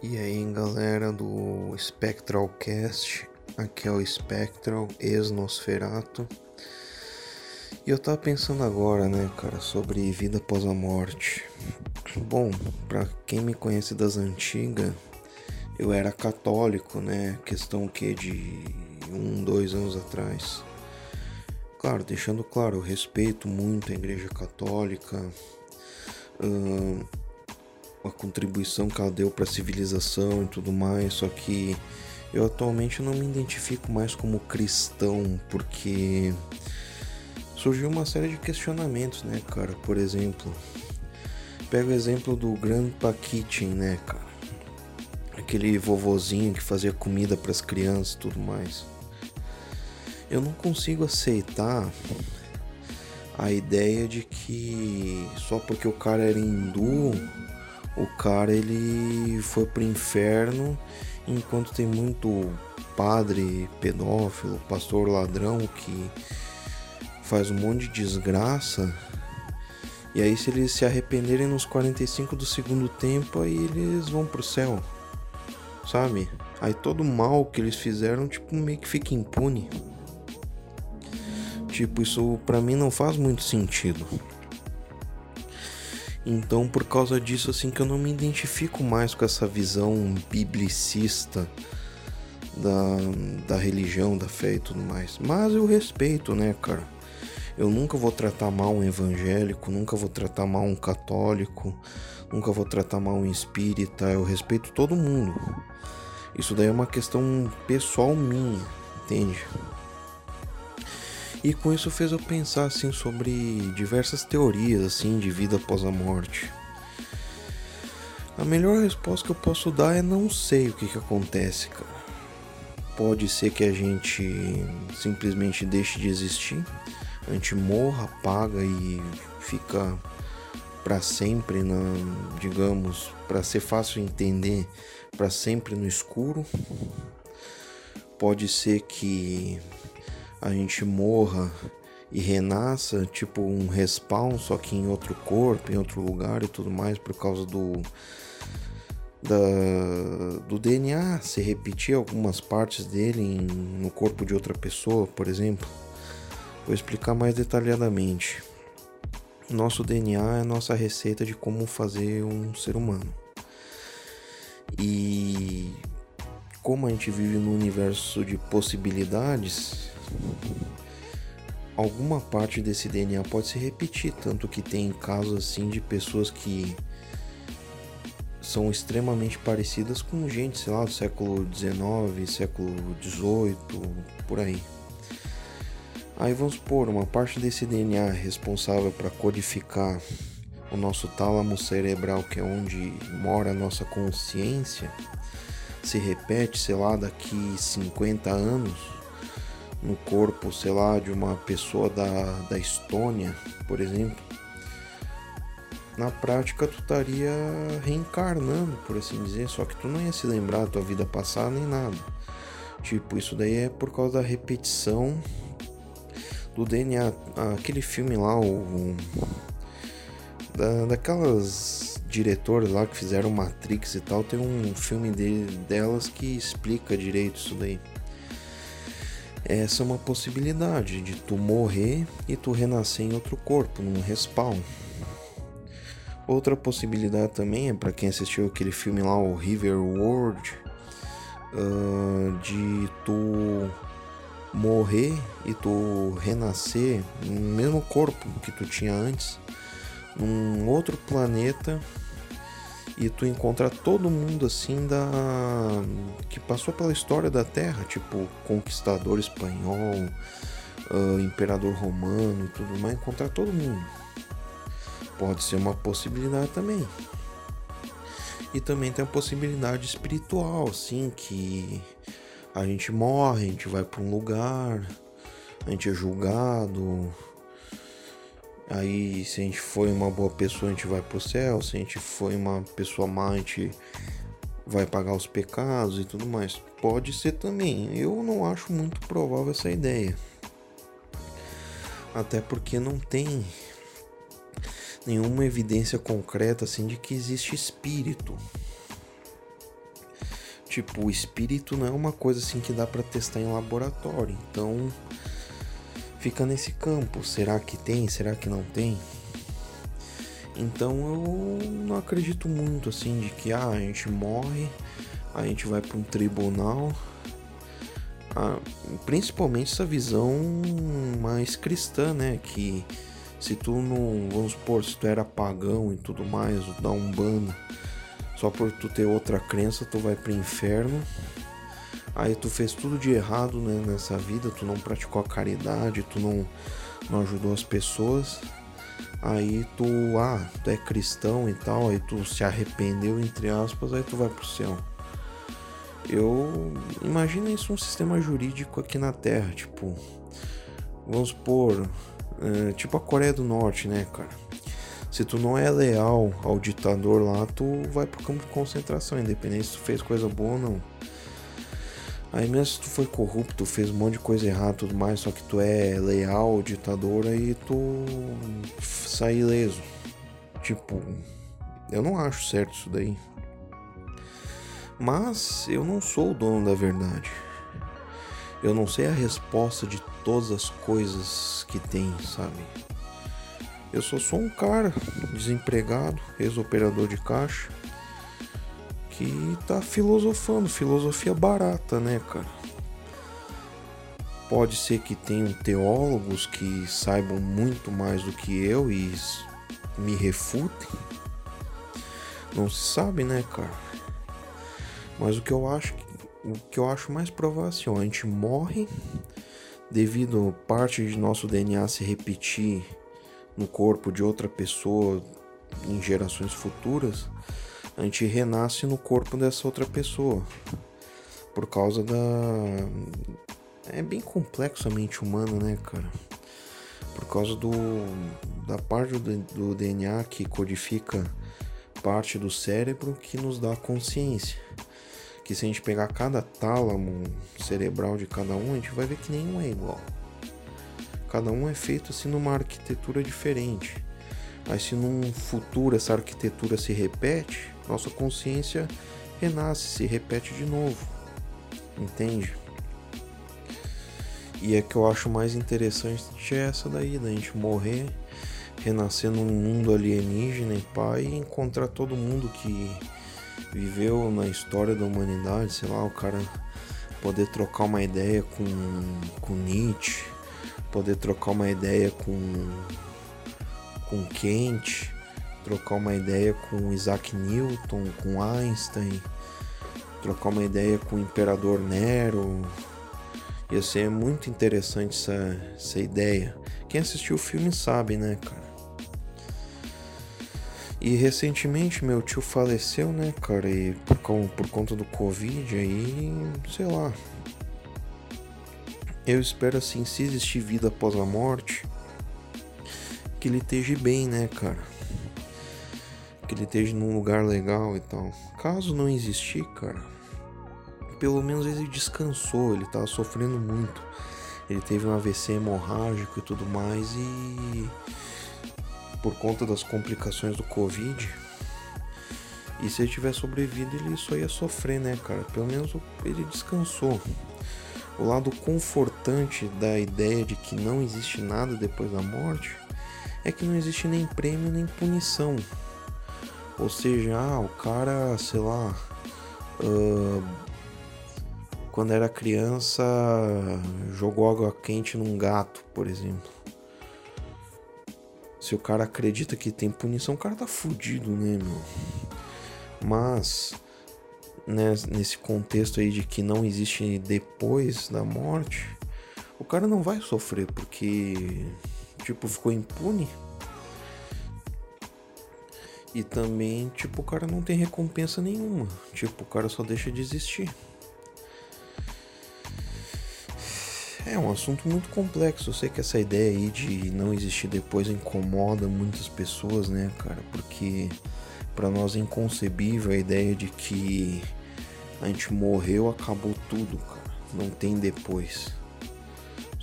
E aí galera do Spectralcast, aqui é o Spectral ex-Nosferato. E eu tava pensando agora, né, cara, sobre vida após a morte. Bom, pra quem me conhece das antigas, eu era católico, né, questão que de um, dois anos atrás. Claro, deixando claro, eu respeito muito a igreja católica. A contribuição que ela deu para a civilização e tudo mais, só que eu atualmente não me identifico mais como cristão, porque surgiu uma série de questionamentos, né, cara? Por exemplo, pega o exemplo do Grandpa Kitchen, né, cara? Aquele vovozinho que fazia comida para as crianças e tudo mais. Eu não consigo aceitar a ideia de que só porque o cara era hindu o cara ele foi pro inferno enquanto tem muito padre pedófilo, pastor ladrão que faz um monte de desgraça. E aí se eles se arrependerem nos 45 do segundo tempo, aí eles vão pro céu. Sabe? Aí todo mal que eles fizeram, tipo, meio que fica impune. Tipo, isso para mim não faz muito sentido. Então, por causa disso, assim, que eu não me identifico mais com essa visão biblicista da, da religião, da fé e tudo mais. Mas eu respeito, né, cara? Eu nunca vou tratar mal um evangélico, nunca vou tratar mal um católico, nunca vou tratar mal um espírita. Eu respeito todo mundo. Isso daí é uma questão pessoal minha, entende? E com isso fez eu pensar assim sobre diversas teorias assim de vida após a morte. A melhor resposta que eu posso dar é não sei o que, que acontece, cara. Pode ser que a gente simplesmente deixe de existir, a gente morra, apaga e fica para sempre na, digamos, para ser fácil entender, para sempre no escuro. Pode ser que a gente morra e renasça, tipo um respawn, só que em outro corpo, em outro lugar e tudo mais, por causa do da, do DNA se repetir algumas partes dele em, no corpo de outra pessoa, por exemplo. Vou explicar mais detalhadamente. Nosso DNA é nossa receita de como fazer um ser humano. E como a gente vive num universo de possibilidades, alguma parte desse DNA pode se repetir, tanto que tem casos assim de pessoas que são extremamente parecidas com gente, sei lá, do século XIX, século XVIII, por aí. Aí vamos supor, uma parte desse DNA responsável para codificar o nosso tálamo cerebral, que é onde mora a nossa consciência, se repete, sei lá, daqui 50 anos no corpo, sei lá, de uma pessoa da, da Estônia, por exemplo, na prática tu estaria reencarnando, por assim dizer, só que tu não ia se lembrar da tua vida passada nem nada. Tipo, isso daí é por causa da repetição do DNA. Aquele filme lá, o. Da, daquelas diretoras lá que fizeram Matrix e tal, tem um filme de, delas que explica direito isso daí. Essa é uma possibilidade de tu morrer e tu renascer em outro corpo, num respawn. Outra possibilidade também é para quem assistiu aquele filme lá, o River World, uh, de tu morrer e tu renascer no mesmo corpo que tu tinha antes, num outro planeta e tu encontra todo mundo assim da que passou pela história da Terra, tipo conquistador espanhol, uh, imperador romano e tudo mais, encontrar todo mundo. Pode ser uma possibilidade também. E também tem a possibilidade espiritual, assim, que a gente morre, a gente vai para um lugar, a gente é julgado, Aí, se a gente foi uma boa pessoa, a gente vai pro céu. Se a gente foi uma pessoa má, a gente vai pagar os pecados e tudo mais. Pode ser também. Eu não acho muito provável essa ideia. Até porque não tem nenhuma evidência concreta assim de que existe espírito. Tipo, o espírito não é uma coisa assim que dá para testar em laboratório. Então, fica nesse campo. Será que tem? Será que não tem? Então eu não acredito muito assim de que ah, a gente morre, a gente vai para um tribunal. Ah, principalmente essa visão mais cristã, né? Que se tu não, vamos supor, se tu era pagão e tudo mais, da Umbanda, só por tu ter outra crença, tu vai pro inferno. Aí tu fez tudo de errado né, nessa vida, tu não praticou a caridade, tu não, não ajudou as pessoas. Aí tu, ah, tu é cristão e tal, aí tu se arrependeu, entre aspas, aí tu vai pro céu. Eu imagino isso um sistema jurídico aqui na Terra, tipo, vamos supor, é, tipo a Coreia do Norte, né, cara? Se tu não é leal ao ditador lá, tu vai pro campo de concentração, independente se tu fez coisa boa ou não. Aí mesmo se tu foi corrupto, fez um monte de coisa errada tudo mais, só que tu é leal ao ditador, aí tu sai ileso. Tipo, eu não acho certo isso daí. Mas eu não sou o dono da verdade. Eu não sei a resposta de todas as coisas que tem, sabe? Eu só sou um cara desempregado, ex-operador de caixa, que tá filosofando, filosofia barata, né, cara? Pode ser que tenham teólogos que saibam muito mais do que eu e me refutem. Não se sabe, né, cara? Mas o que eu acho o que eu acho mais provável é assim, ó, a gente morre devido parte de nosso DNA se repetir no corpo de outra pessoa em gerações futuras, a gente renasce no corpo dessa outra pessoa. Por causa da. É bem complexo a mente humana, né, cara? Por causa do. da parte do, do DNA que codifica parte do cérebro que nos dá consciência. Que se a gente pegar cada tálamo cerebral de cada um, a gente vai ver que nenhum é igual. Cada um é feito assim numa arquitetura diferente. Mas se num futuro essa arquitetura se repete, nossa consciência renasce, se repete de novo. Entende? E é que eu acho mais interessante é essa daí, da gente morrer, renascer num mundo alienígena e pai e encontrar todo mundo que viveu na história da humanidade, sei lá, o cara poder trocar uma ideia com, com Nietzsche, poder trocar uma ideia com com Kant, trocar uma ideia com Isaac Newton, com Einstein, trocar uma ideia com o Imperador Nero. Ia ser muito interessante essa, essa ideia. Quem assistiu o filme sabe, né, cara? E recentemente meu tio faleceu, né, cara? E por, por conta do Covid aí, sei lá, eu espero assim, se existir vida após a morte, que ele esteja bem, né, cara? Que ele esteja num lugar legal e tal. Caso não existir, cara, pelo menos ele descansou, ele tava sofrendo muito. Ele teve um AVC hemorrágico e tudo mais e por conta das complicações do Covid. E se ele tiver sobrevivido, ele só ia sofrer, né, cara? Pelo menos ele descansou. O lado confortante da ideia de que não existe nada depois da morte é que não existe nem prêmio nem punição. Ou seja, ah, o cara, sei lá, uh, quando era criança jogou água quente num gato, por exemplo. Se o cara acredita que tem punição, o cara tá fudido, né, meu? Mas né, nesse contexto aí de que não existe depois da morte, o cara não vai sofrer porque, tipo, ficou impune. E também, tipo, o cara não tem recompensa nenhuma. Tipo, o cara só deixa de existir. É um assunto muito complexo. Eu sei que essa ideia aí de não existir depois incomoda muitas pessoas, né, cara? Porque para nós é inconcebível a ideia de que a gente morreu, acabou tudo, cara. Não tem depois.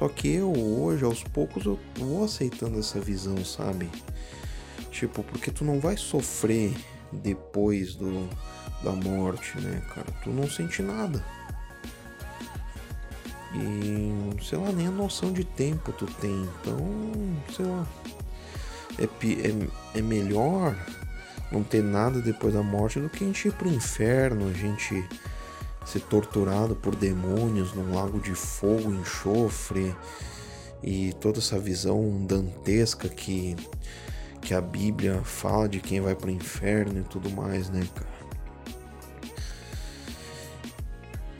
Só que eu hoje, aos poucos, eu vou aceitando essa visão, sabe? Tipo, porque tu não vai sofrer depois do, da morte, né, cara? Tu não sente nada. E sei lá, nem a noção de tempo tu tem. Então, sei lá. É, é, é melhor não ter nada depois da morte do que a gente ir pro inferno, a gente ser torturado por demônios num lago de fogo, enxofre e toda essa visão dantesca que, que a Bíblia fala de quem vai pro inferno e tudo mais, né, cara?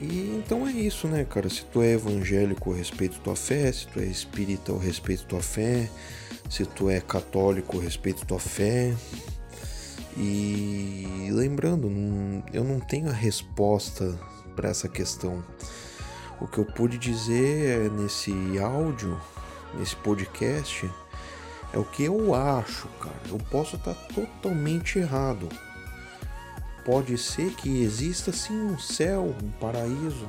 E então é isso, né, cara? Se tu é evangélico, respeito tua fé. Se tu é espírita, eu respeito tua fé. Se tu é católico, respeito tua fé. E lembrando, eu não tenho a resposta para essa questão. O que eu pude dizer nesse áudio, nesse podcast, é o que eu acho, cara. Eu posso estar totalmente errado. Pode ser que exista sim um céu, um paraíso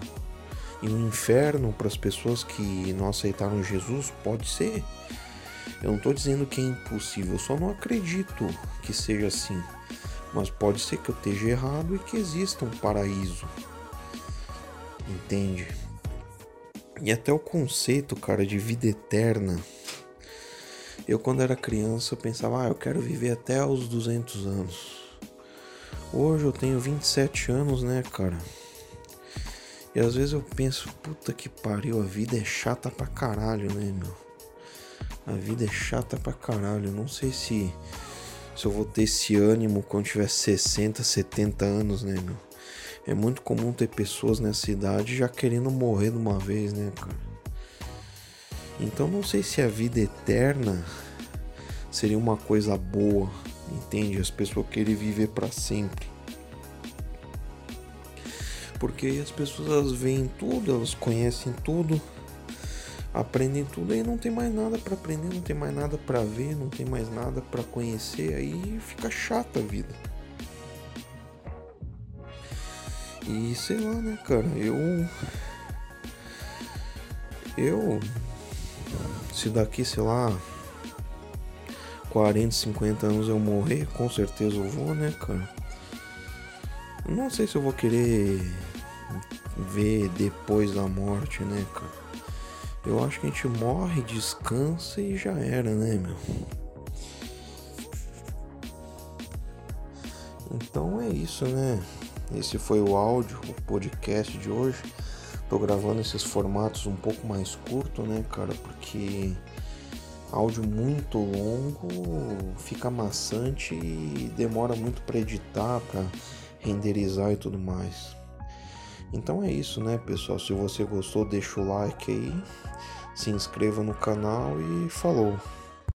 e um inferno para as pessoas que não aceitaram Jesus. Pode ser. Eu não estou dizendo que é impossível, eu só não acredito que seja assim. Mas pode ser que eu esteja errado e que exista um paraíso. Entende? E até o conceito, cara, de vida eterna. Eu, quando era criança, pensava, ah, eu quero viver até os 200 anos. Hoje eu tenho 27 anos, né, cara? E às vezes eu penso, puta que pariu, a vida é chata pra caralho, né, meu? A vida é chata pra caralho. Eu não sei se, se eu vou ter esse ânimo quando tiver 60, 70 anos, né, meu? É muito comum ter pessoas nessa idade já querendo morrer de uma vez, né, cara? Então não sei se a vida eterna seria uma coisa boa, entende? As pessoas querem viver para sempre. Porque as pessoas elas veem tudo, elas conhecem tudo, aprendem tudo e não tem mais nada para aprender, não tem mais nada para ver, não tem mais nada para conhecer, aí fica chata a vida. E sei lá, né, cara, eu. Eu. Se daqui, sei lá, 40, 50 anos eu morrer, com certeza eu vou, né, cara? Não sei se eu vou querer ver depois da morte, né, cara? Eu acho que a gente morre, descansa e já era, né, meu? Então é isso, né? Esse foi o áudio, o podcast de hoje. Tô gravando esses formatos um pouco mais curto, né, cara? Porque áudio muito longo fica maçante e demora muito para editar, para renderizar e tudo mais. Então é isso, né, pessoal? Se você gostou, deixa o like aí, se inscreva no canal e falou.